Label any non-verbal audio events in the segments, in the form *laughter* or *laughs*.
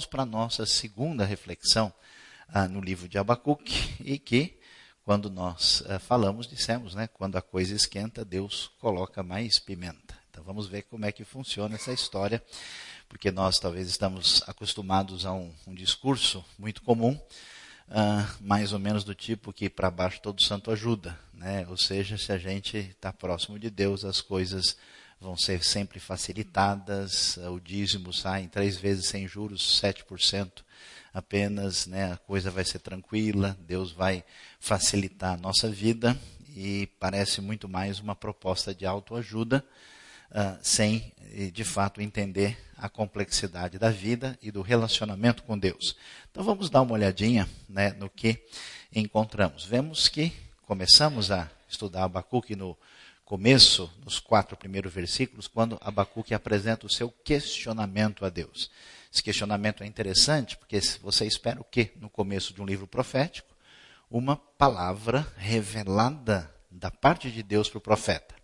vamos para a nossa segunda reflexão ah, no livro de Abacuque e que, quando nós ah, falamos, dissemos, né, quando a coisa esquenta, Deus coloca mais pimenta. Então vamos ver como é que funciona essa história, porque nós talvez estamos acostumados a um, um discurso muito comum, ah, mais ou menos do tipo que para baixo todo santo ajuda, né? Ou seja, se a gente está próximo de Deus, as coisas vão ser sempre facilitadas, o dízimo sai em três vezes sem juros, 7% apenas, né? A coisa vai ser tranquila, Deus vai facilitar a nossa vida e parece muito mais uma proposta de autoajuda uh, sem, de fato, entender a complexidade da vida e do relacionamento com Deus. Então vamos dar uma olhadinha né, no que encontramos. Vemos que começamos a estudar Abacuque no começo, nos quatro primeiros versículos, quando Abacuque apresenta o seu questionamento a Deus. Esse questionamento é interessante porque você espera o quê no começo de um livro profético? Uma palavra revelada da parte de Deus para o profeta.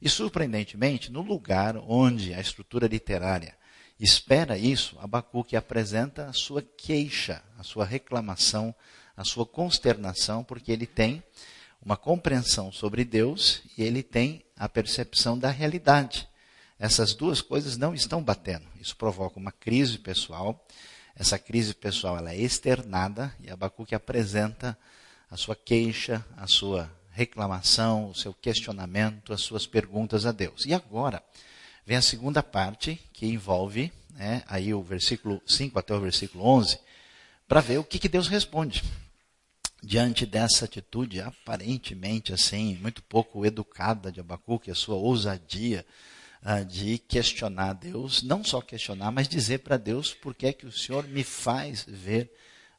E, surpreendentemente, no lugar onde a estrutura literária espera isso, Abacuque apresenta a sua queixa, a sua reclamação, a sua consternação, porque ele tem uma compreensão sobre Deus e ele tem a percepção da realidade. Essas duas coisas não estão batendo. Isso provoca uma crise pessoal. Essa crise pessoal ela é externada e Abacuque apresenta a sua queixa, a sua reclamação, o seu questionamento, as suas perguntas a Deus. E agora vem a segunda parte, que envolve né, aí o versículo 5 até o versículo 11, para ver o que, que Deus responde. Diante dessa atitude aparentemente assim, muito pouco educada de Abacuque, a sua ousadia uh, de questionar Deus, não só questionar, mas dizer para Deus por que é que o Senhor me faz ver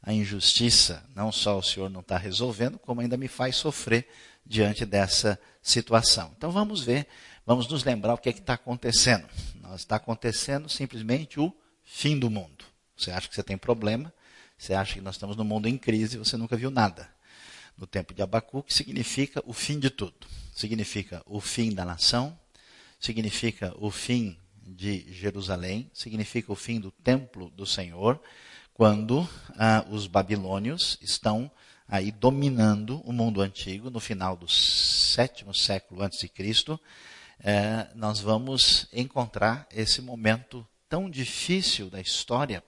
a injustiça. Não só o Senhor não está resolvendo, como ainda me faz sofrer diante dessa situação. Então vamos ver, vamos nos lembrar o que é está acontecendo. Está acontecendo simplesmente o fim do mundo. Você acha que você tem problema, você acha que nós estamos no mundo em crise, você nunca viu nada. No tempo de Abacuque significa o fim de tudo. Significa o fim da nação, significa o fim de Jerusalém, significa o fim do templo do Senhor, quando ah, os babilônios estão aí dominando o mundo antigo no final do sétimo século antes de Cristo, é, nós vamos encontrar esse momento tão difícil da história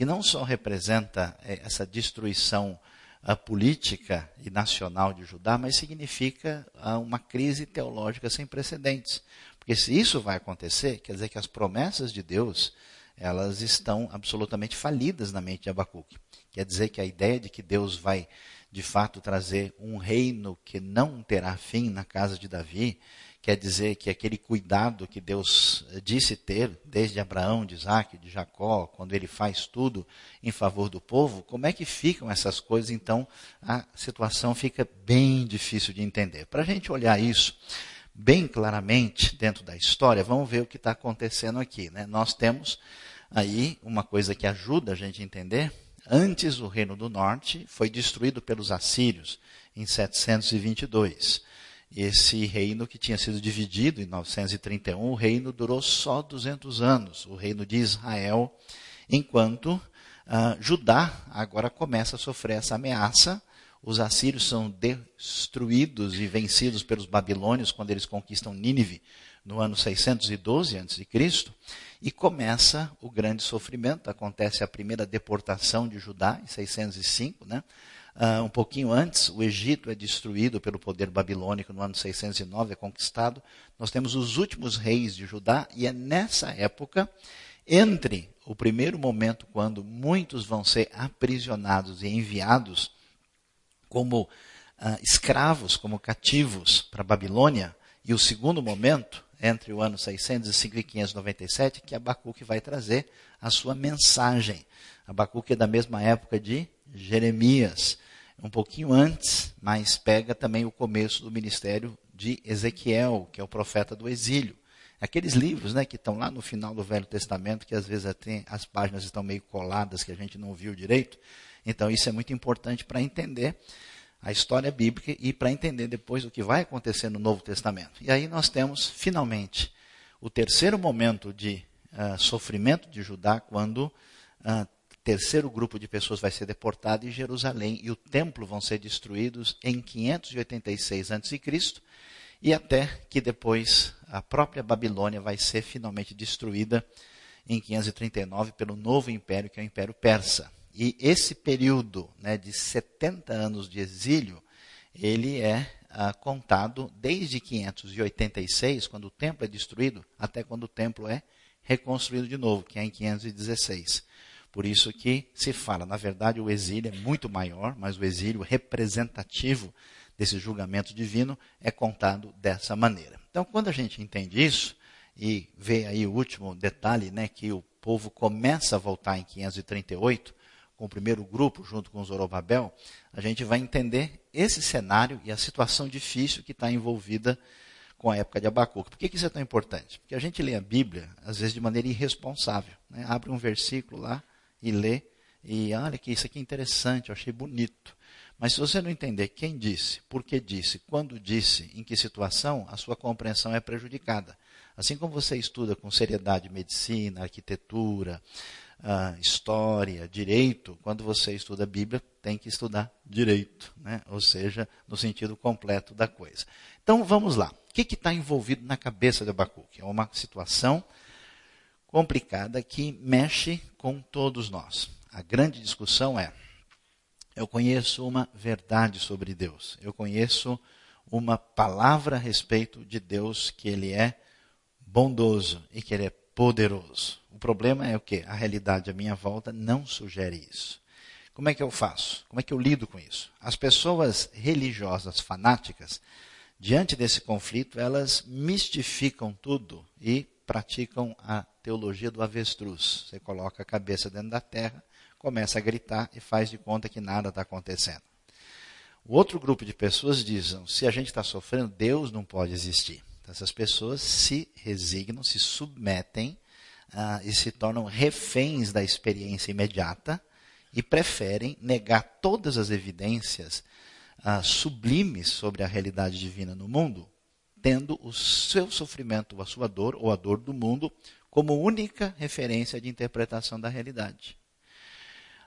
que não só representa é, essa destruição a política e nacional de Judá, mas significa uma crise teológica sem precedentes. Porque se isso vai acontecer, quer dizer que as promessas de Deus, elas estão absolutamente falidas na mente de Abacuque. Quer dizer que a ideia de que Deus vai de fato trazer um reino que não terá fim na casa de Davi, quer dizer que aquele cuidado que Deus disse ter, desde Abraão, de Isaac, de Jacó, quando ele faz tudo em favor do povo, como é que ficam essas coisas? Então, a situação fica bem difícil de entender. Para a gente olhar isso bem claramente dentro da história, vamos ver o que está acontecendo aqui. Né? Nós temos aí uma coisa que ajuda a gente a entender Antes, o reino do norte foi destruído pelos assírios em 722. Esse reino que tinha sido dividido em 931, o reino durou só 200 anos, o reino de Israel, enquanto uh, Judá agora começa a sofrer essa ameaça. Os assírios são destruídos e vencidos pelos babilônios quando eles conquistam Nínive no ano 612 a.C. E começa o grande sofrimento. Acontece a primeira deportação de Judá, em 605. Né? Uh, um pouquinho antes, o Egito é destruído pelo poder babilônico no ano 609, é conquistado. Nós temos os últimos reis de Judá, e é nessa época, entre o primeiro momento, quando muitos vão ser aprisionados e enviados como uh, escravos, como cativos para a Babilônia, e o segundo momento, entre o ano 605 e 597, que Abacuque vai trazer a sua mensagem. Abacuque é da mesma época de Jeremias, um pouquinho antes, mas pega também o começo do ministério de Ezequiel, que é o profeta do exílio. Aqueles livros né, que estão lá no final do Velho Testamento, que às vezes até as páginas estão meio coladas, que a gente não viu direito. Então, isso é muito importante para entender a história bíblica e para entender depois o que vai acontecer no Novo Testamento. E aí nós temos, finalmente, o terceiro momento de uh, sofrimento de Judá, quando uh, terceiro grupo de pessoas vai ser deportado e Jerusalém e o templo vão ser destruídos em 586 a.C. e até que depois a própria Babilônia vai ser finalmente destruída em 539 pelo novo império, que é o Império Persa. E esse período né, de 70 anos de exílio, ele é ah, contado desde 586, quando o templo é destruído, até quando o templo é reconstruído de novo, que é em 516. Por isso que se fala, na verdade, o exílio é muito maior, mas o exílio representativo desse julgamento divino é contado dessa maneira. Então, quando a gente entende isso e vê aí o último detalhe, né, que o povo começa a voltar em 538 com o primeiro grupo junto com Zorobabel, a gente vai entender esse cenário e a situação difícil que está envolvida com a época de Abacuque. Por que, isso é tão importante? Porque a gente lê a Bíblia, às vezes, de maneira irresponsável. Né? Abre um versículo lá e lê, e olha que isso aqui é interessante, eu achei bonito. Mas se você não entender quem disse, por que disse, quando disse, em que situação, a sua compreensão é prejudicada. Assim como você estuda com seriedade medicina, arquitetura, uh, história, direito, quando você estuda a Bíblia, tem que estudar direito, né? ou seja, no sentido completo da coisa. Então vamos lá. O que está envolvido na cabeça de Abacuque? É uma situação complicada que mexe com todos nós. A grande discussão é: eu conheço uma verdade sobre Deus, eu conheço uma palavra a respeito de Deus que Ele é bondoso e que Ele é poderoso. O problema é o que? A realidade à minha volta não sugere isso. Como é que eu faço? Como é que eu lido com isso? As pessoas religiosas fanáticas, diante desse conflito, elas mistificam tudo e praticam a teologia do avestruz. Você coloca a cabeça dentro da terra, começa a gritar e faz de conta que nada está acontecendo. O outro grupo de pessoas dizem: se a gente está sofrendo, Deus não pode existir. Essas pessoas se resignam, se submetem uh, e se tornam reféns da experiência imediata e preferem negar todas as evidências uh, sublimes sobre a realidade divina no mundo, tendo o seu sofrimento, a sua dor ou a dor do mundo como única referência de interpretação da realidade.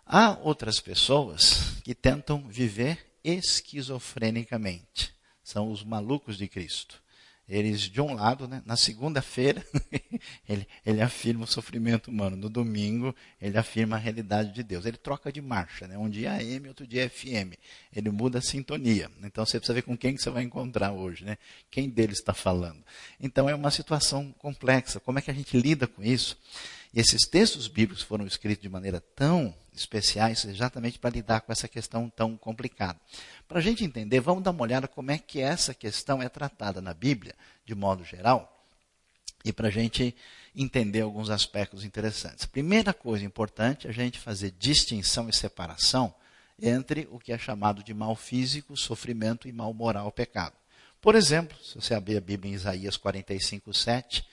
Há outras pessoas que tentam viver esquizofrenicamente. São os malucos de Cristo. Eles, de um lado, né, na segunda-feira, *laughs* ele, ele, afirma o sofrimento humano. No domingo, ele afirma a realidade de Deus. Ele troca de marcha. Né? Um dia é AM, outro dia é FM. Ele muda a sintonia. Então você precisa ver com quem que você vai encontrar hoje. Né? Quem deles está falando. Então é uma situação complexa. Como é que a gente lida com isso? E esses textos bíblicos foram escritos de maneira tão especiais exatamente para lidar com essa questão tão complicada. Para a gente entender, vamos dar uma olhada como é que essa questão é tratada na Bíblia, de modo geral, e para a gente entender alguns aspectos interessantes. Primeira coisa importante é a gente fazer distinção e separação entre o que é chamado de mal físico, sofrimento e mal moral, pecado. Por exemplo, se você abrir a Bíblia em Isaías 45, 7,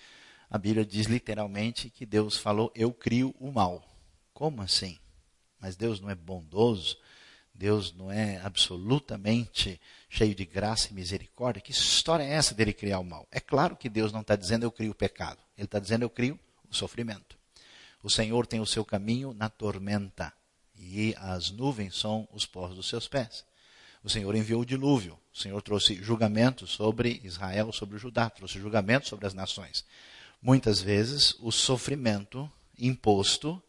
a Bíblia diz literalmente que Deus falou: Eu crio o mal. Como assim? Mas Deus não é bondoso? Deus não é absolutamente cheio de graça e misericórdia? Que história é essa dele criar o mal? É claro que Deus não está dizendo eu crio o pecado. Ele está dizendo eu crio o sofrimento. O Senhor tem o seu caminho na tormenta e as nuvens são os pós dos seus pés. O Senhor enviou o dilúvio. O Senhor trouxe julgamento sobre Israel, sobre Judá, trouxe julgamento sobre as nações. Muitas vezes o sofrimento imposto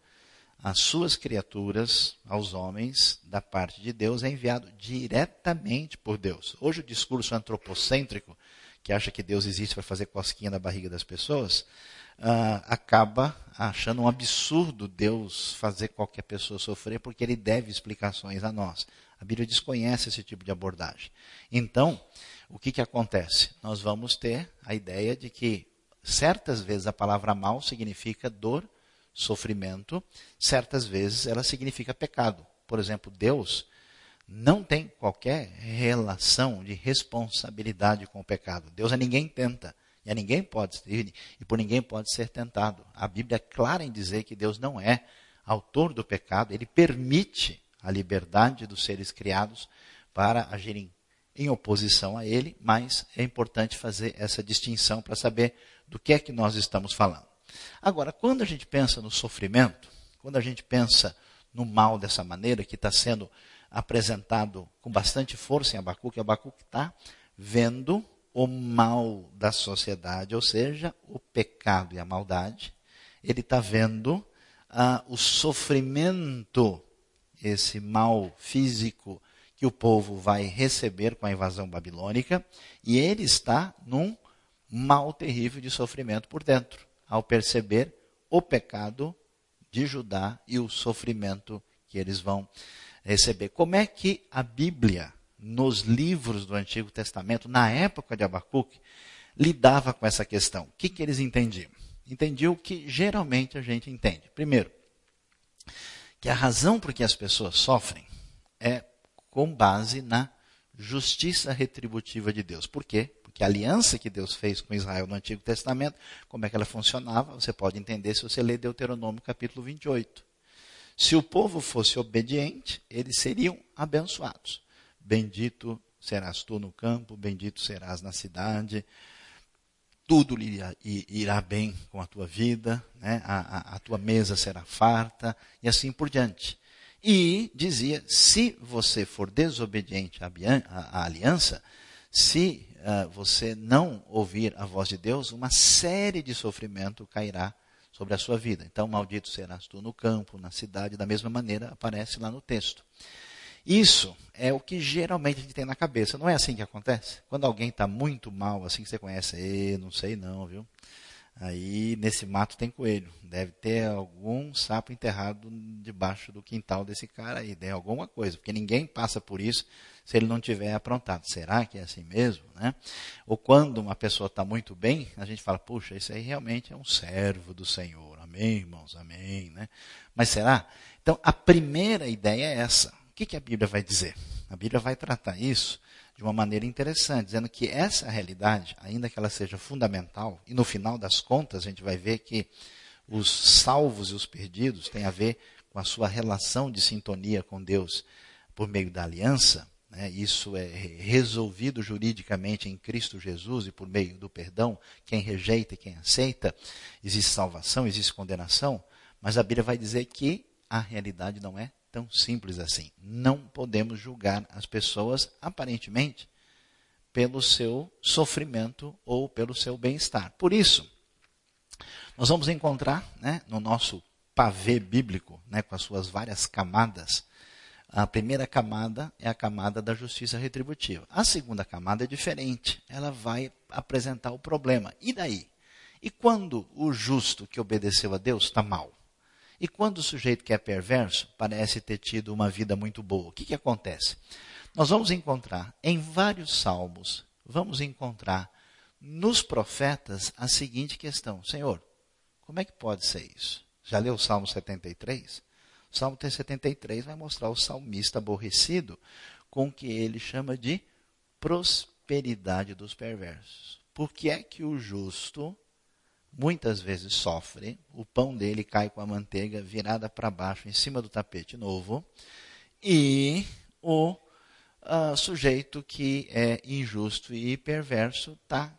às suas criaturas, aos homens, da parte de Deus, é enviado diretamente por Deus. Hoje o discurso antropocêntrico, que acha que Deus existe para fazer cosquinha na barriga das pessoas, uh, acaba achando um absurdo Deus fazer qualquer pessoa sofrer, porque ele deve explicações a nós. A Bíblia desconhece esse tipo de abordagem. Então, o que, que acontece? Nós vamos ter a ideia de que certas vezes a palavra mal significa dor, sofrimento, certas vezes ela significa pecado. Por exemplo, Deus não tem qualquer relação de responsabilidade com o pecado. Deus a ninguém tenta. E a ninguém pode e por ninguém pode ser tentado. A Bíblia é clara em dizer que Deus não é autor do pecado, ele permite a liberdade dos seres criados para agirem em oposição a ele, mas é importante fazer essa distinção para saber do que é que nós estamos falando. Agora, quando a gente pensa no sofrimento, quando a gente pensa no mal dessa maneira, que está sendo apresentado com bastante força em Abacuque. Abacuque está vendo o mal da sociedade, ou seja, o pecado e a maldade. Ele está vendo ah, o sofrimento, esse mal físico que o povo vai receber com a invasão babilônica, e ele está num mal terrível de sofrimento por dentro, ao perceber o pecado de Judá e o sofrimento que eles vão receber. Como é que a Bíblia, nos livros do Antigo Testamento, na época de Abacuque, lidava com essa questão? O que, que eles entendiam? Entendiam o que geralmente a gente entende. Primeiro, que a razão por que as pessoas sofrem é com base na justiça retributiva de Deus. Por quê? Porque a aliança que Deus fez com Israel no Antigo Testamento, como é que ela funcionava, você pode entender se você ler Deuteronômio capítulo 28. Se o povo fosse obediente, eles seriam abençoados. Bendito serás tu no campo, bendito serás na cidade, tudo irá, bem com a tua vida, né? a, a, a tua mesa será farta, e assim por diante. E dizia: se você for desobediente à aliança, se uh, você não ouvir a voz de Deus, uma série de sofrimento cairá sobre a sua vida. Então, maldito serás tu no campo, na cidade, da mesma maneira aparece lá no texto. Isso é o que geralmente a gente tem na cabeça. Não é assim que acontece? Quando alguém está muito mal, assim que você conhece, não sei não, viu? Aí nesse mato tem coelho. Deve ter algum sapo enterrado debaixo do quintal desse cara aí. Tem alguma coisa, porque ninguém passa por isso se ele não tiver aprontado. Será que é assim mesmo? Né? Ou quando uma pessoa está muito bem, a gente fala, puxa, isso aí realmente é um servo do Senhor. Amém, irmãos? Amém. Né? Mas será? Então, a primeira ideia é essa. O que, que a Bíblia vai dizer? A Bíblia vai tratar isso de uma maneira interessante, dizendo que essa realidade, ainda que ela seja fundamental, e no final das contas a gente vai ver que os salvos e os perdidos têm a ver com a sua relação de sintonia com Deus por meio da aliança, né? isso é resolvido juridicamente em Cristo Jesus e por meio do perdão, quem rejeita e quem aceita, existe salvação, existe condenação, mas a Bíblia vai dizer que a realidade não é tão simples assim. Não podemos julgar as pessoas, aparentemente, pelo seu sofrimento ou pelo seu bem-estar. Por isso, nós vamos encontrar né, no nosso pavê bíblico, né, com as suas várias camadas, a primeira camada é a camada da justiça retributiva. A segunda camada é diferente. Ela vai apresentar o problema. E daí? E quando o justo que obedeceu a Deus está mal? E quando o sujeito que é perverso parece ter tido uma vida muito boa, o que, que acontece? Nós vamos encontrar em vários salmos, vamos encontrar nos profetas a seguinte questão: Senhor, como é que pode ser isso? Já leu o Salmo 73? O Salmo 73 vai mostrar o salmista aborrecido com o que ele chama de prosperidade dos perversos. Por que é que o justo muitas vezes sofre, o pão dele cai com a manteiga virada para baixo em cima do tapete novo, e o uh, sujeito que é injusto e perverso está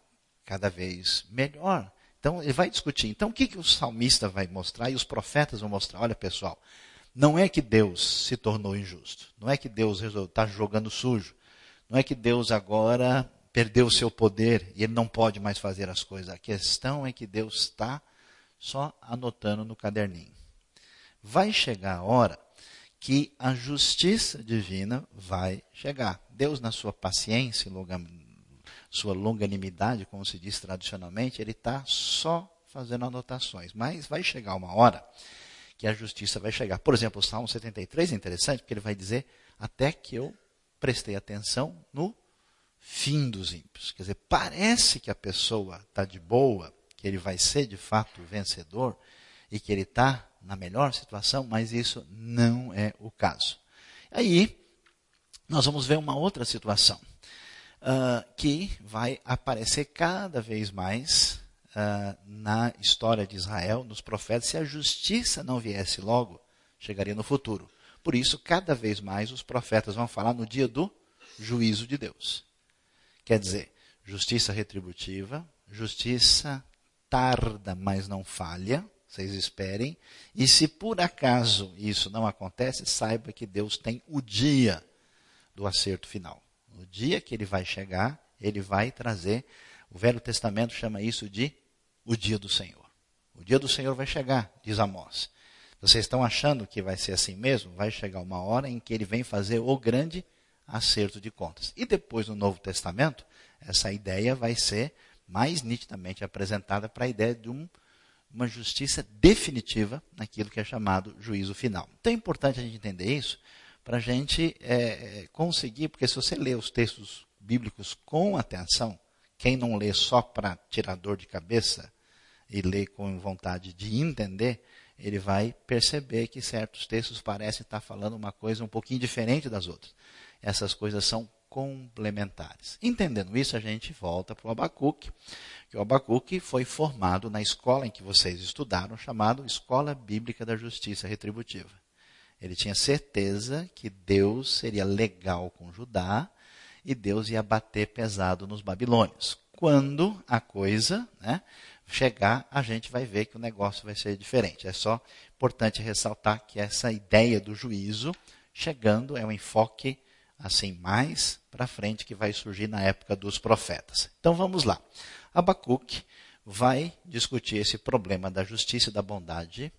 cada vez melhor. Então, ele vai discutir. Então, o que, que o salmista vai mostrar e os profetas vão mostrar? Olha, pessoal, não é que Deus se tornou injusto, não é que Deus está jogando sujo, não é que Deus agora perdeu o seu poder e ele não pode mais fazer as coisas. A questão é que Deus está só anotando no caderninho. Vai chegar a hora que a justiça divina vai chegar. Deus, na sua paciência, sua longanimidade, como se diz tradicionalmente, ele está só fazendo anotações. Mas vai chegar uma hora que a justiça vai chegar. Por exemplo, o Salmo 73 é interessante, porque ele vai dizer: Até que eu prestei atenção no fim dos ímpios. Quer dizer, parece que a pessoa está de boa, que ele vai ser de fato vencedor e que ele está na melhor situação, mas isso não é o caso. Aí, nós vamos ver uma outra situação uh, que vai aparecer cada vez mais uh, na história de Israel, nos profetas. Se a justiça não viesse logo, chegaria no futuro. Por isso, cada vez mais os profetas vão falar no dia do juízo de Deus. Quer dizer, justiça retributiva, justiça tarda, mas não falha, Vocês esperem. E se por acaso isso não acontece, saiba que Deus tem o dia do acerto final. O dia que ele vai chegar, ele vai trazer. O Velho Testamento chama isso de o dia do Senhor. O dia do Senhor vai chegar, diz Amós. Vocês estão achando que vai ser assim mesmo? Vai chegar uma hora em que ele vem fazer o grande acerto de contas. E depois, no Novo Testamento, essa ideia vai ser mais nitidamente apresentada para a ideia de um, uma justiça definitiva naquilo que é chamado juízo final. Então é importante a gente entender isso para a gente é, conseguir, porque se você lê os textos bíblicos com atenção, quem não lê só para tirar dor de cabeça e lê com vontade de entender, ele vai perceber que certos textos parecem estar falando uma coisa um pouquinho diferente das outras. Essas coisas são complementares. Entendendo isso, a gente volta para o Abacuque, que o Abacuque foi formado na escola em que vocês estudaram, chamado Escola Bíblica da Justiça Retributiva. Ele tinha certeza que Deus seria legal com Judá e Deus ia bater pesado nos babilônios. Quando a coisa né, chegar, a gente vai ver que o negócio vai ser diferente. É só importante ressaltar que essa ideia do juízo chegando é um enfoque assim mais para frente que vai surgir na época dos profetas. Então vamos lá. Abacuque vai discutir esse problema da justiça e da bondade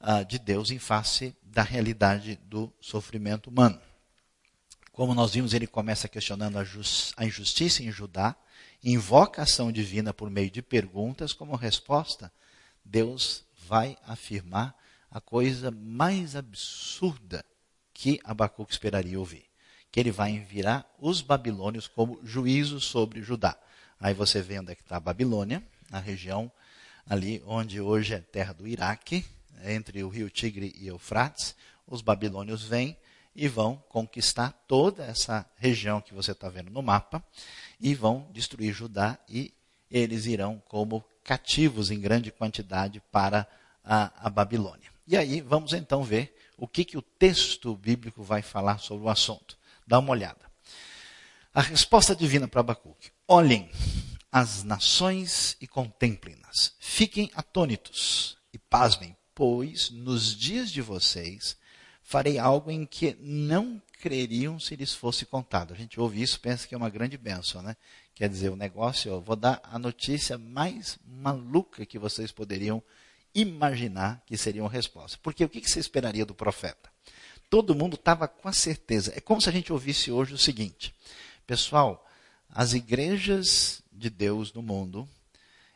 uh, de Deus em face da realidade do sofrimento humano. Como nós vimos, ele começa questionando a, a injustiça em Judá, invoca a ação divina por meio de perguntas, como resposta, Deus vai afirmar a coisa mais absurda que Abacuque esperaria ouvir que ele vai enviar os babilônios como juízo sobre Judá. Aí você vê onde é que está a Babilônia, na região ali onde hoje é terra do Iraque, entre o rio Tigre e Eufrates. Os babilônios vêm e vão conquistar toda essa região que você está vendo no mapa e vão destruir Judá e eles irão como cativos em grande quantidade para a, a Babilônia. E aí vamos então ver o que, que o texto bíblico vai falar sobre o assunto. Dá uma olhada. A resposta divina para Abacuque: Olhem as nações e contemplem-nas. Fiquem atônitos e pasmem, pois nos dias de vocês farei algo em que não creriam se lhes fosse contado. A gente ouve isso, pensa que é uma grande bênção, né? Quer dizer, o negócio, eu vou dar a notícia mais maluca que vocês poderiam imaginar que seria uma resposta. Porque o que você esperaria do profeta? Todo mundo estava com a certeza. É como se a gente ouvisse hoje o seguinte: pessoal, as igrejas de Deus no mundo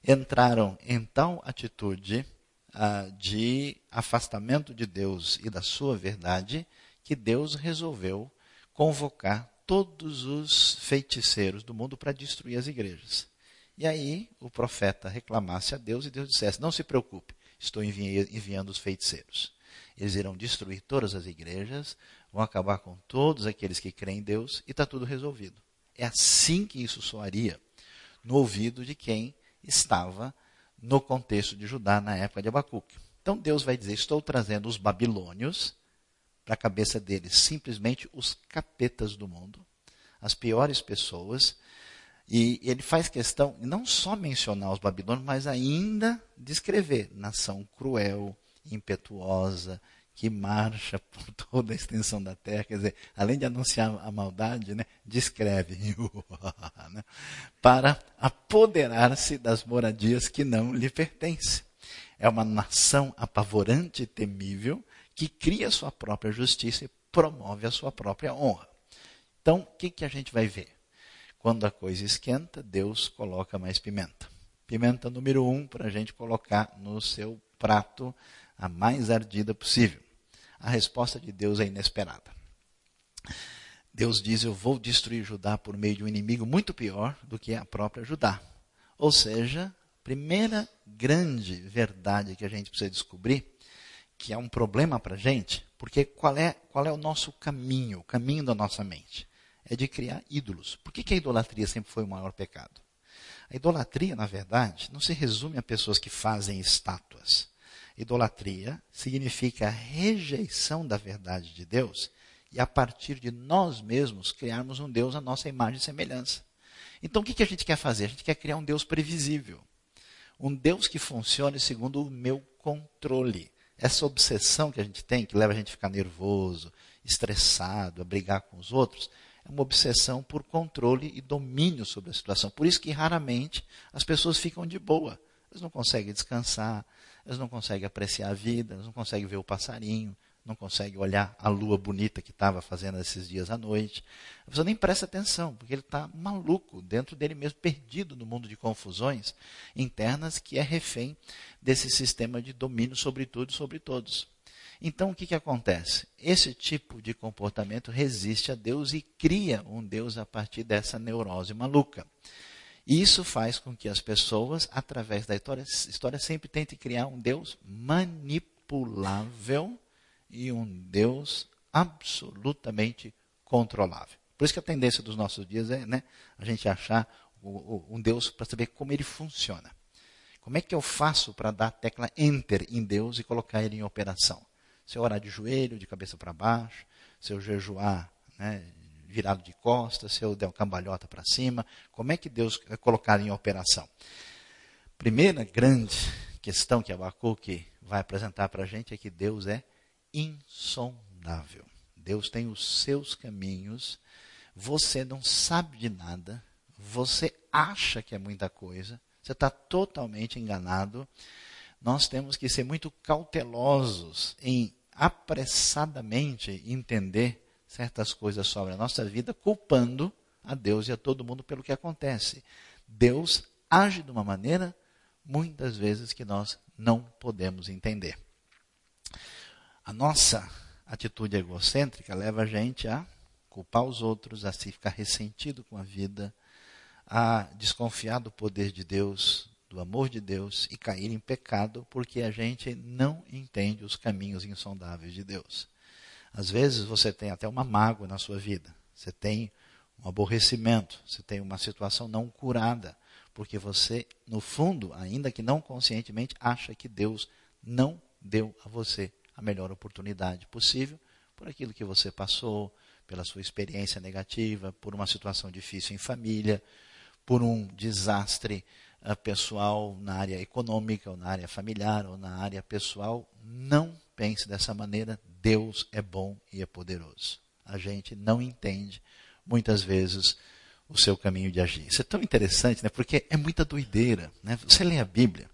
entraram em tal atitude uh, de afastamento de Deus e da sua verdade que Deus resolveu convocar todos os feiticeiros do mundo para destruir as igrejas. E aí o profeta reclamasse a Deus e Deus dissesse: Não se preocupe, estou enviando os feiticeiros. Eles irão destruir todas as igrejas, vão acabar com todos aqueles que creem em Deus e está tudo resolvido. É assim que isso soaria no ouvido de quem estava no contexto de Judá na época de Abacuque. Então Deus vai dizer: Estou trazendo os babilônios para a cabeça deles, simplesmente os capetas do mundo, as piores pessoas. E ele faz questão não só mencionar os babilônios, mas ainda descrever nação cruel, impetuosa, que marcha *laughs* por toda a extensão da terra, quer dizer, além de anunciar a maldade, né, descreve né, para apoderar-se das moradias que não lhe pertencem. É uma nação apavorante e temível que cria sua própria justiça e promove a sua própria honra. Então, o que, que a gente vai ver? Quando a coisa esquenta, Deus coloca mais pimenta. Pimenta número um para a gente colocar no seu prato a mais ardida possível. A resposta de Deus é inesperada. Deus diz: Eu vou destruir Judá por meio de um inimigo muito pior do que a própria Judá. Ou seja, primeira grande verdade que a gente precisa descobrir, que é um problema para a gente, porque qual é, qual é o nosso caminho, o caminho da nossa mente? É de criar ídolos. Por que, que a idolatria sempre foi o maior pecado? A idolatria, na verdade, não se resume a pessoas que fazem estátuas. Idolatria significa rejeição da verdade de Deus e a partir de nós mesmos criarmos um Deus à nossa imagem e semelhança. Então o que, a gente quer fazer? A gente quer criar um Deus previsível. Um Deus que funcione segundo o meu controle. Essa obsessão que a gente tem, que leva a gente a ficar nervoso, estressado, a brigar com os outros, é uma obsessão por controle e domínio sobre a situação. Por isso que raramente as pessoas ficam de boa. Eles não conseguem descansar, eles não conseguem apreciar a vida, eles não conseguem ver o passarinho, não conseguem olhar a lua bonita que estava fazendo esses dias à noite. A pessoa nem presta atenção, porque ele está maluco, dentro dele mesmo, perdido no mundo de confusões internas, que é refém desse sistema de domínio sobre tudo e sobre todos. Então, o que, que acontece? Esse tipo de comportamento resiste a Deus e cria um Deus a partir dessa neurose maluca. Isso faz com que as pessoas, através da história, história sempre tentem criar um Deus manipulável e um Deus absolutamente controlável. Por isso que a tendência dos nossos dias é né, a gente achar um Deus para saber como ele funciona. Como é que eu faço para dar a tecla Enter em Deus e colocar ele em operação? Se eu orar de joelho, de cabeça para baixo, se eu jejuar né, virado de costas, se eu der uma cambalhota para cima, como é que Deus vai colocar em operação? Primeira grande questão que Abacuque vai apresentar para a gente é que Deus é insondável. Deus tem os seus caminhos, você não sabe de nada, você acha que é muita coisa, você está totalmente enganado. Nós temos que ser muito cautelosos em apressadamente entender certas coisas sobre a nossa vida, culpando a Deus e a todo mundo pelo que acontece. Deus age de uma maneira, muitas vezes, que nós não podemos entender. A nossa atitude egocêntrica leva a gente a culpar os outros, a se ficar ressentido com a vida, a desconfiar do poder de Deus, do amor de Deus e cair em pecado porque a gente não entende os caminhos insondáveis de Deus. Às vezes você tem até uma mágoa na sua vida, você tem um aborrecimento, você tem uma situação não curada, porque você, no fundo, ainda que não conscientemente, acha que Deus não deu a você a melhor oportunidade possível por aquilo que você passou, pela sua experiência negativa, por uma situação difícil em família, por um desastre uh, pessoal na área econômica, ou na área familiar, ou na área pessoal. Não pense dessa maneira. Deus é bom e é poderoso. A gente não entende, muitas vezes, o seu caminho de agir. Isso é tão interessante, né? porque é muita doideira. Né? Você lê a Bíblia,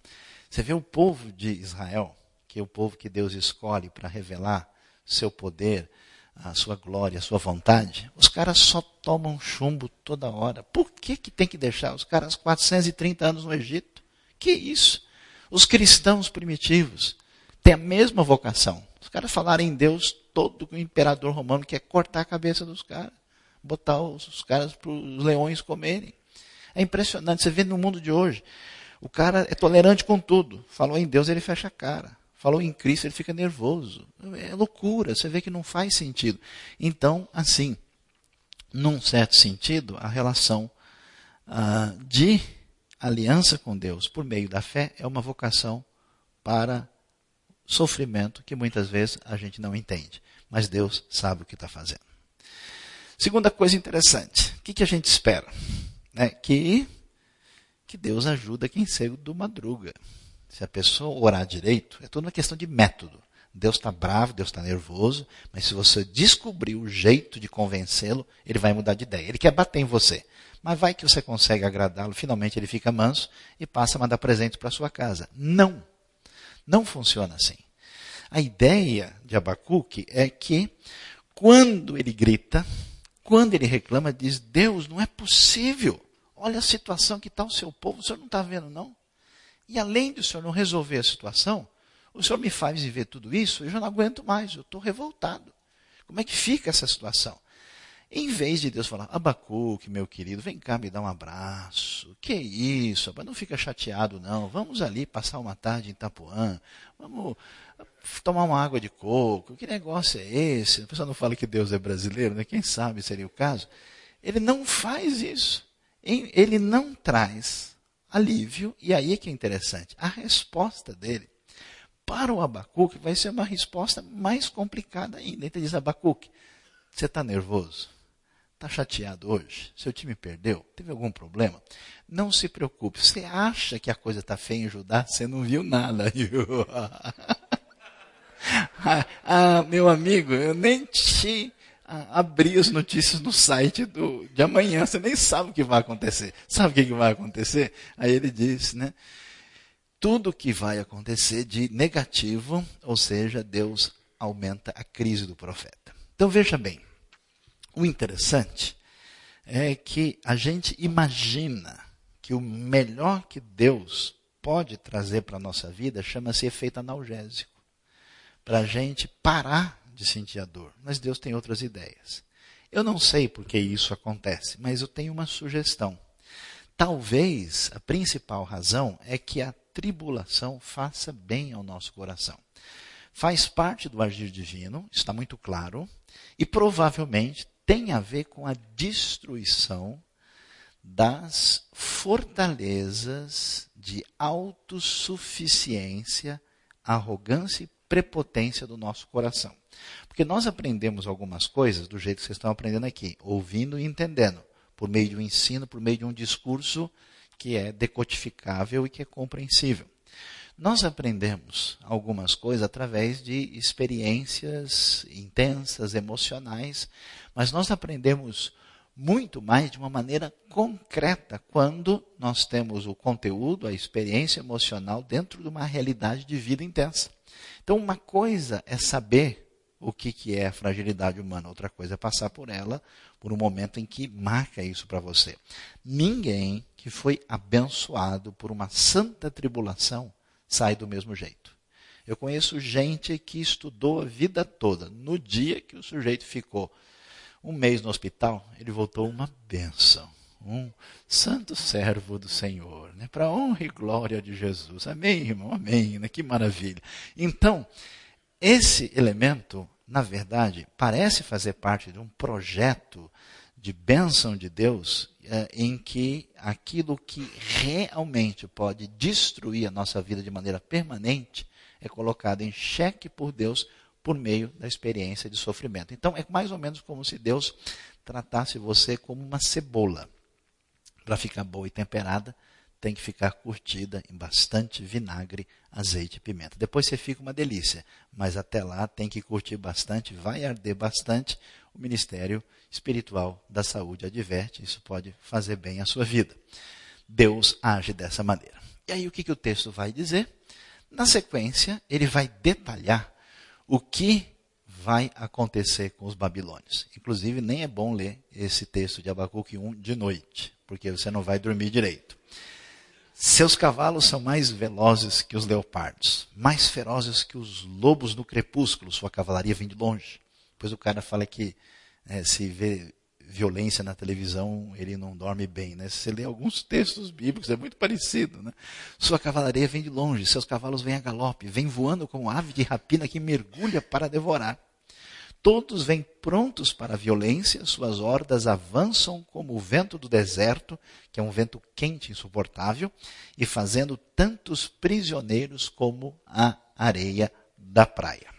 você vê o povo de Israel, que é o povo que Deus escolhe para revelar seu poder, a sua glória, a sua vontade, os caras só tomam chumbo toda hora. Por que, que tem que deixar os caras 430 anos no Egito? Que isso? Os cristãos primitivos têm a mesma vocação. Os caras falaram em Deus todo o imperador romano quer cortar a cabeça dos caras, botar os, os caras para os leões comerem. É impressionante, você vê no mundo de hoje, o cara é tolerante com tudo. Falou em Deus, ele fecha a cara falou em Cristo, ele fica nervoso. É loucura, você vê que não faz sentido. Então, assim, num certo sentido, a relação ah, de aliança com Deus por meio da fé é uma vocação para sofrimento que muitas vezes a gente não entende. Mas Deus sabe o que está fazendo. Segunda coisa interessante, o que, que a gente espera? É que, que Deus ajuda quem cedo do madruga. Se a pessoa orar direito, é tudo uma questão de método. Deus está bravo, Deus está nervoso, mas se você descobrir o jeito de convencê-lo, ele vai mudar de ideia. Ele quer bater em você. Mas vai que você consegue agradá-lo, finalmente ele fica manso e passa a mandar presente para sua casa. Não. Não funciona assim. A ideia de Abacuque é que quando ele grita, quando ele reclama, diz: Deus, não é possível. Olha a situação que está o seu povo, o senhor não está vendo, não? E além de o senhor não resolver a situação, o senhor me faz viver tudo isso, eu já não aguento mais, eu estou revoltado. Como é que fica essa situação? Em vez de Deus falar, Abacuque, meu querido, vem cá me dar um abraço. Que isso, não fica chateado não. Vamos ali passar uma tarde em Itapuã. Vamos tomar uma água de coco. Que negócio é esse? A pessoa não fala que Deus é brasileiro, né? Quem sabe seria o caso. Ele não faz isso. Ele não traz alívio, e aí é que é interessante, a resposta dele para o Abacuque vai ser uma resposta mais complicada ainda. Então ele diz, Abacuque, você está nervoso? Está chateado hoje? Seu time perdeu? Teve algum problema? Não se preocupe. Você acha que a coisa está feia em Judá? Você não viu nada. *laughs* ah, ah, meu amigo, eu nem te abri as notícias no site do, de amanhã. Você nem sabe o que vai acontecer. Sabe o que, vai acontecer? Aí ele disse, né? Tudo que vai acontecer de negativo, ou seja, Deus aumenta a crise do profeta. Então veja bem, o interessante é que a gente imagina que o melhor que Deus pode trazer para a nossa vida chama-se efeito analgésico. Para a gente parar de sentir a dor. Mas Deus tem outras ideias. Eu não sei por que isso acontece, mas eu tenho uma sugestão. Talvez a principal razão é que a tribulação faça bem ao nosso coração. Faz parte do agir divino, está muito claro, e provavelmente tem a ver com a destruição das fortalezas de autossuficiência, arrogância e prepotência do nosso coração. Porque nós aprendemos algumas coisas do jeito que vocês estão aprendendo aqui, ouvindo e entendendo, por meio de um ensino, por meio de um discurso que é decodificável e que é compreensível. Nós aprendemos algumas coisas através de experiências intensas, emocionais, mas nós aprendemos muito mais de uma maneira concreta quando nós temos o conteúdo, a experiência emocional dentro de uma realidade de vida intensa. Então, uma coisa é saber o que, que é a fragilidade humana, outra coisa é passar por ela por um momento em que marca isso para você. Ninguém que foi abençoado por uma santa tribulação sai do mesmo jeito. Eu conheço gente que estudou a vida toda. No dia que o sujeito ficou um mês no hospital, ele voltou uma bênção. Um santo servo do Senhor, né? para honra e glória de Jesus. Amém, irmão? Amém. Né? Que maravilha. Então, esse elemento, na verdade, parece fazer parte de um projeto de bênção de Deus, é, em que aquilo que realmente pode destruir a nossa vida de maneira permanente é colocado em xeque por Deus por meio da experiência de sofrimento. Então é mais ou menos como se Deus tratasse você como uma cebola. Para ficar boa e temperada, tem que ficar curtida em bastante vinagre, azeite e pimenta. Depois você fica uma delícia, mas até lá tem que curtir bastante, vai arder bastante. O Ministério Espiritual da Saúde adverte, isso pode fazer bem à sua vida. Deus age dessa maneira. E aí o que, que o texto vai dizer? Na sequência, ele vai detalhar o que vai acontecer com os babilônios. Inclusive, nem é bom ler esse texto de Abacuque 1 de noite, porque você não vai dormir direito. Seus cavalos são mais velozes que os leopardos, mais ferozes que os lobos no crepúsculo. Sua cavalaria vem de longe. Depois o cara fala que é, se vê violência na televisão, ele não dorme bem. Né? Se você lê alguns textos bíblicos, é muito parecido. Né? Sua cavalaria vem de longe, seus cavalos vêm a galope, vem voando como ave de rapina que mergulha para devorar. Todos vêm prontos para a violência, suas hordas avançam como o vento do deserto, que é um vento quente insuportável, e fazendo tantos prisioneiros como a areia da praia.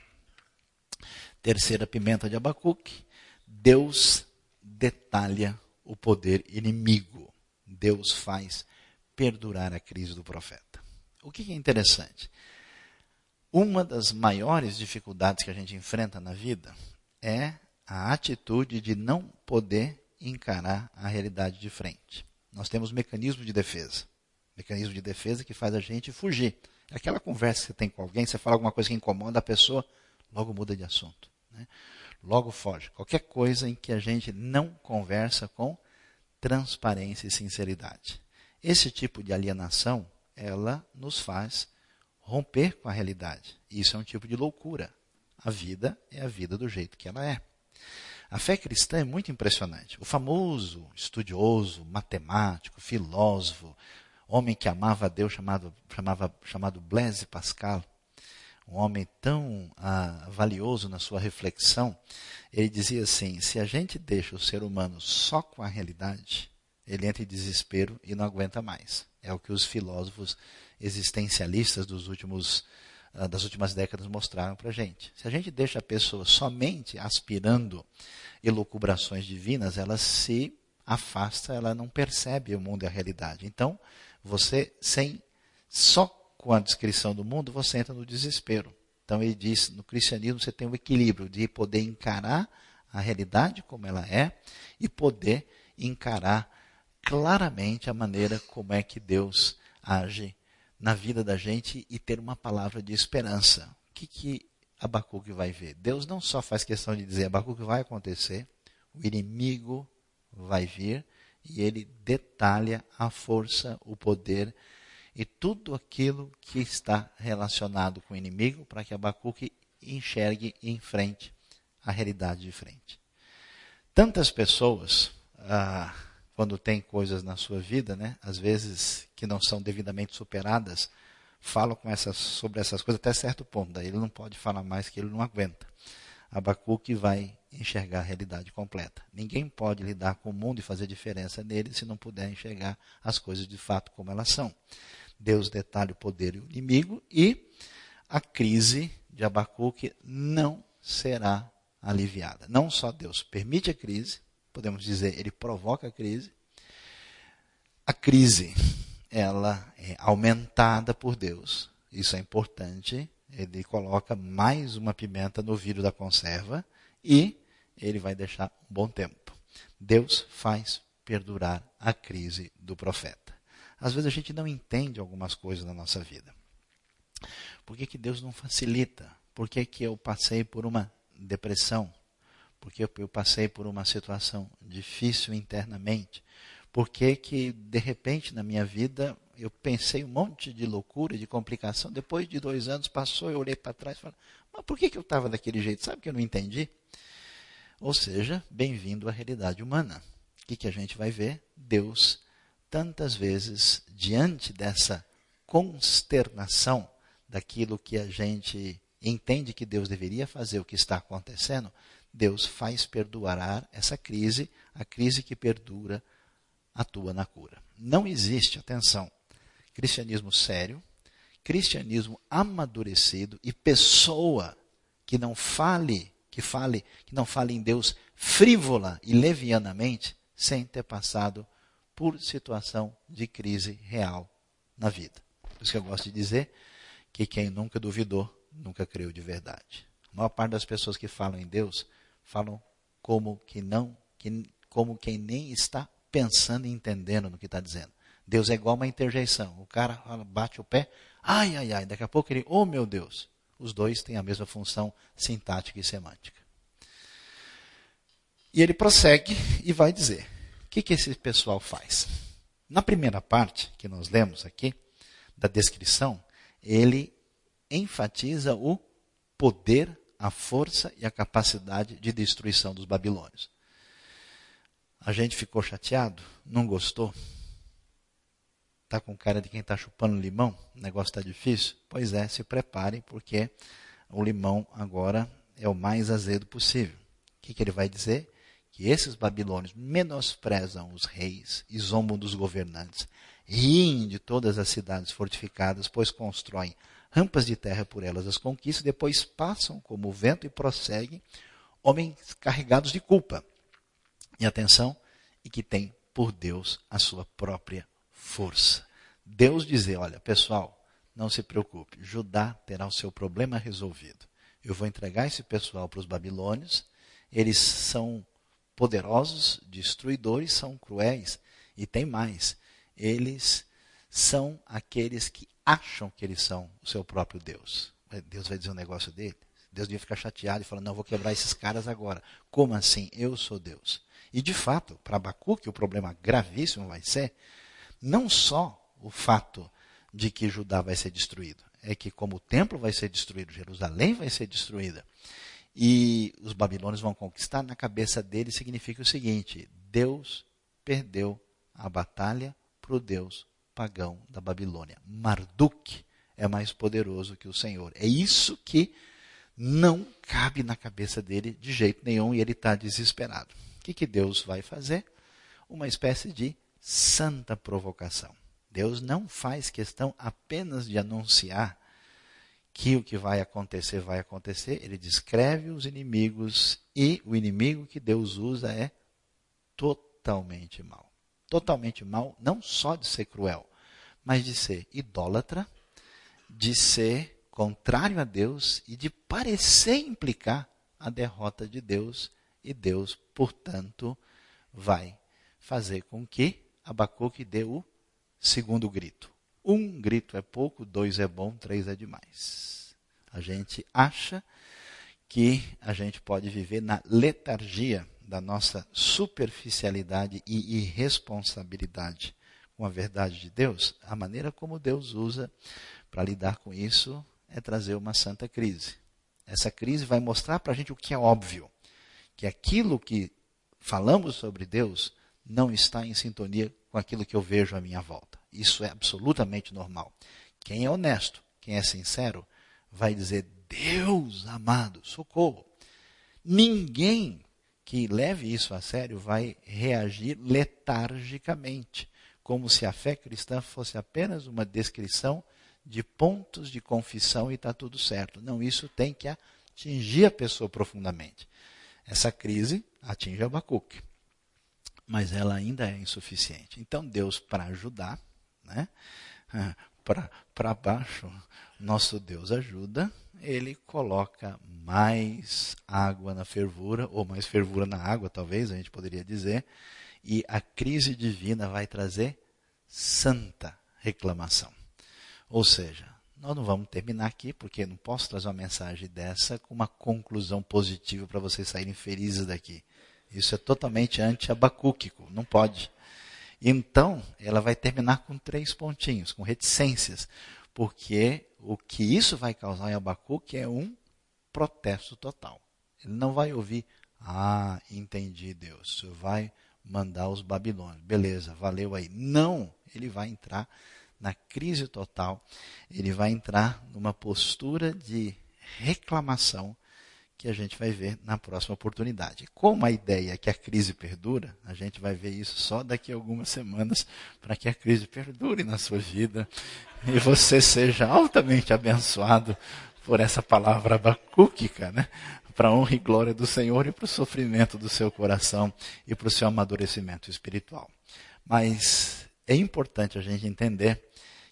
Terceira pimenta de Abacuque, Deus detalha o poder inimigo. Deus faz perdurar a crise do profeta. O que é interessante? Uma das maiores dificuldades que a gente enfrenta na vida é a atitude de não poder encarar a realidade de frente. Nós temos mecanismo de defesa. Mecanismo de defesa que faz a gente fugir. Aquela conversa que você tem com alguém, você fala alguma coisa que incomoda a pessoa, logo muda de assunto. Né? Logo foge. Qualquer coisa em que a gente não conversa com transparência e sinceridade. Esse tipo de alienação, ela nos faz romper com a realidade. Isso é um tipo de loucura. A vida é a vida do jeito que ela é. A fé cristã é muito impressionante. O famoso estudioso, matemático, filósofo, homem que amava a Deus, chamado, chamava, chamado Blaise Pascal, um homem tão ah, valioso na sua reflexão, ele dizia assim: se a gente deixa o ser humano só com a realidade, ele entra em desespero e não aguenta mais. É o que os filósofos existencialistas dos últimos uh, das últimas décadas mostraram para a gente. Se a gente deixa a pessoa somente aspirando elucubrações divinas, ela se afasta, ela não percebe o mundo e a realidade. Então, você, sem só com a descrição do mundo, você entra no desespero. Então, ele diz: no cristianismo você tem o equilíbrio de poder encarar a realidade como ela é e poder encarar claramente a maneira como é que Deus age na vida da gente e ter uma palavra de esperança. O que, que Abacuque vai ver? Deus não só faz questão de dizer Abacuque vai acontecer, o inimigo vai vir e ele detalha a força, o poder e tudo aquilo que está relacionado com o inimigo para que Abacuque enxergue e enfrente a realidade de frente. Tantas pessoas, ah, quando tem coisas na sua vida, né, às vezes que não são devidamente superadas, falam com essas, sobre essas coisas até certo ponto. Daí ele não pode falar mais que ele não aguenta. Abacuque vai enxergar a realidade completa. Ninguém pode lidar com o mundo e fazer diferença nele se não puder enxergar as coisas de fato como elas são. Deus detalha o poder e o inimigo e a crise de Abacuque não será aliviada. Não só Deus permite a crise, podemos dizer, ele provoca a crise. A crise, ela é aumentada por Deus. Isso é importante. Ele coloca mais uma pimenta no vidro da conserva e ele vai deixar um bom tempo. Deus faz perdurar a crise do profeta. Às vezes a gente não entende algumas coisas na nossa vida. Por que, que Deus não facilita? Por que, que eu passei por uma depressão, porque eu passei por uma situação difícil internamente, porque que de repente na minha vida eu pensei um monte de loucura, de complicação, depois de dois anos passou, eu olhei para trás e falei, mas por que, que eu estava daquele jeito? Sabe que eu não entendi? Ou seja, bem-vindo à realidade humana. O que, que a gente vai ver? Deus, tantas vezes, diante dessa consternação daquilo que a gente entende que Deus deveria fazer o que está acontecendo, Deus faz perdurar essa crise, a crise que perdura atua na cura. Não existe, atenção, cristianismo sério, cristianismo amadurecido e pessoa que não fale, que fale, que não fale em Deus frívola e levianamente, sem ter passado por situação de crise real na vida. Por isso que eu gosto de dizer que quem nunca duvidou nunca creu de verdade. A maior parte das pessoas que falam em Deus falam como que não, que, como quem nem está pensando e entendendo no que está dizendo. Deus é igual uma interjeição. O cara bate o pé, ai, ai, ai. Daqui a pouco ele, oh meu Deus. Os dois têm a mesma função sintática e semântica. E ele prossegue e vai dizer: que, que esse pessoal faz? Na primeira parte que nós lemos aqui, da descrição, ele enfatiza o poder, a força e a capacidade de destruição dos babilônios. A gente ficou chateado? Não gostou? Está com cara de quem está chupando limão? O negócio está difícil? Pois é, se preparem, porque o limão agora é o mais azedo possível. O que, que ele vai dizer? Que esses babilônios menosprezam os reis e zombam dos governantes, riem de todas as cidades fortificadas, pois constroem rampas de terra por elas as conquistas, depois passam como o vento e prosseguem, homens carregados de culpa. E atenção, e que têm por Deus a sua própria força. Deus dizer, olha, pessoal, não se preocupe, Judá terá o seu problema resolvido. Eu vou entregar esse pessoal para os babilônios, eles são poderosos, destruidores, são cruéis, e tem mais, eles são aqueles que acham que eles são o seu próprio Deus. Deus vai dizer um negócio dele? Deus devia ficar chateado e falar: Não, vou quebrar esses caras agora. Como assim? Eu sou Deus. E de fato, para Abacuque, o problema gravíssimo vai ser não só o fato de que Judá vai ser destruído, é que, como o templo vai ser destruído, Jerusalém vai ser destruída, e os babilônios vão conquistar, na cabeça dele significa o seguinte: Deus perdeu a batalha para o Deus pagão da Babilônia. Marduk é mais poderoso que o Senhor. É isso que não cabe na cabeça dele de jeito nenhum e ele está desesperado. O que, que Deus vai fazer? Uma espécie de santa provocação. Deus não faz questão apenas de anunciar aqui o que vai acontecer, vai acontecer. Ele descreve os inimigos e o inimigo que Deus usa é totalmente mal. Totalmente mal, não só de ser cruel, mas de ser idólatra, de ser contrário a Deus e de parecer implicar a derrota de Deus. E Deus, portanto, vai fazer com que Abacuque dê o segundo grito. Um grito é pouco, dois é bom, três é demais. A gente acha que a gente pode viver na letargia da nossa superficialidade e irresponsabilidade com a verdade de Deus. A maneira como Deus usa para lidar com isso é trazer uma santa crise. Essa crise vai mostrar para a gente o que é óbvio: que aquilo que falamos sobre Deus não está em sintonia com aquilo que eu vejo à minha volta. Isso é absolutamente normal. Quem é honesto, quem é sincero, vai dizer: Deus amado, socorro. Ninguém que leve isso a sério vai reagir letargicamente, como se a fé cristã fosse apenas uma descrição de pontos de confissão e está tudo certo. Não, isso tem que atingir a pessoa profundamente. Essa crise atinge Abacuque mas ela ainda é insuficiente. Então, Deus, para ajudar, né, *laughs* para baixo, nosso Deus ajuda, ele coloca mais água na fervura, ou mais fervura na água, talvez, a gente poderia dizer, e a crise divina vai trazer santa reclamação. Ou seja, nós não vamos terminar aqui, porque não posso trazer uma mensagem dessa com uma conclusão positiva para vocês saírem felizes daqui. Isso é totalmente anti-abacúquico, não pode. Então, ela vai terminar com três pontinhos, com reticências, porque o que isso vai causar em Abacuque é um protesto total. Ele não vai ouvir, ah, entendi Deus, vai mandar os babilônios, beleza, valeu aí. Não, ele vai entrar na crise total, ele vai entrar numa postura de reclamação que a gente vai ver na próxima oportunidade. Como a ideia é que a crise perdura, a gente vai ver isso só daqui a algumas semanas, para que a crise perdure na sua vida e você seja altamente abençoado por essa palavra abacúquica, né? para a honra e glória do Senhor e para o sofrimento do seu coração e para o seu amadurecimento espiritual. Mas é importante a gente entender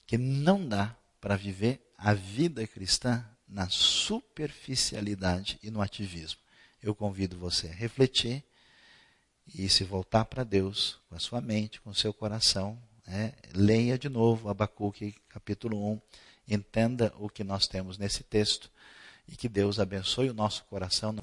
que não dá para viver a vida cristã na superficialidade e no ativismo. Eu convido você a refletir e se voltar para Deus com a sua mente, com o seu coração. Né? Leia de novo Abacuque capítulo 1, entenda o que nós temos nesse texto e que Deus abençoe o nosso coração.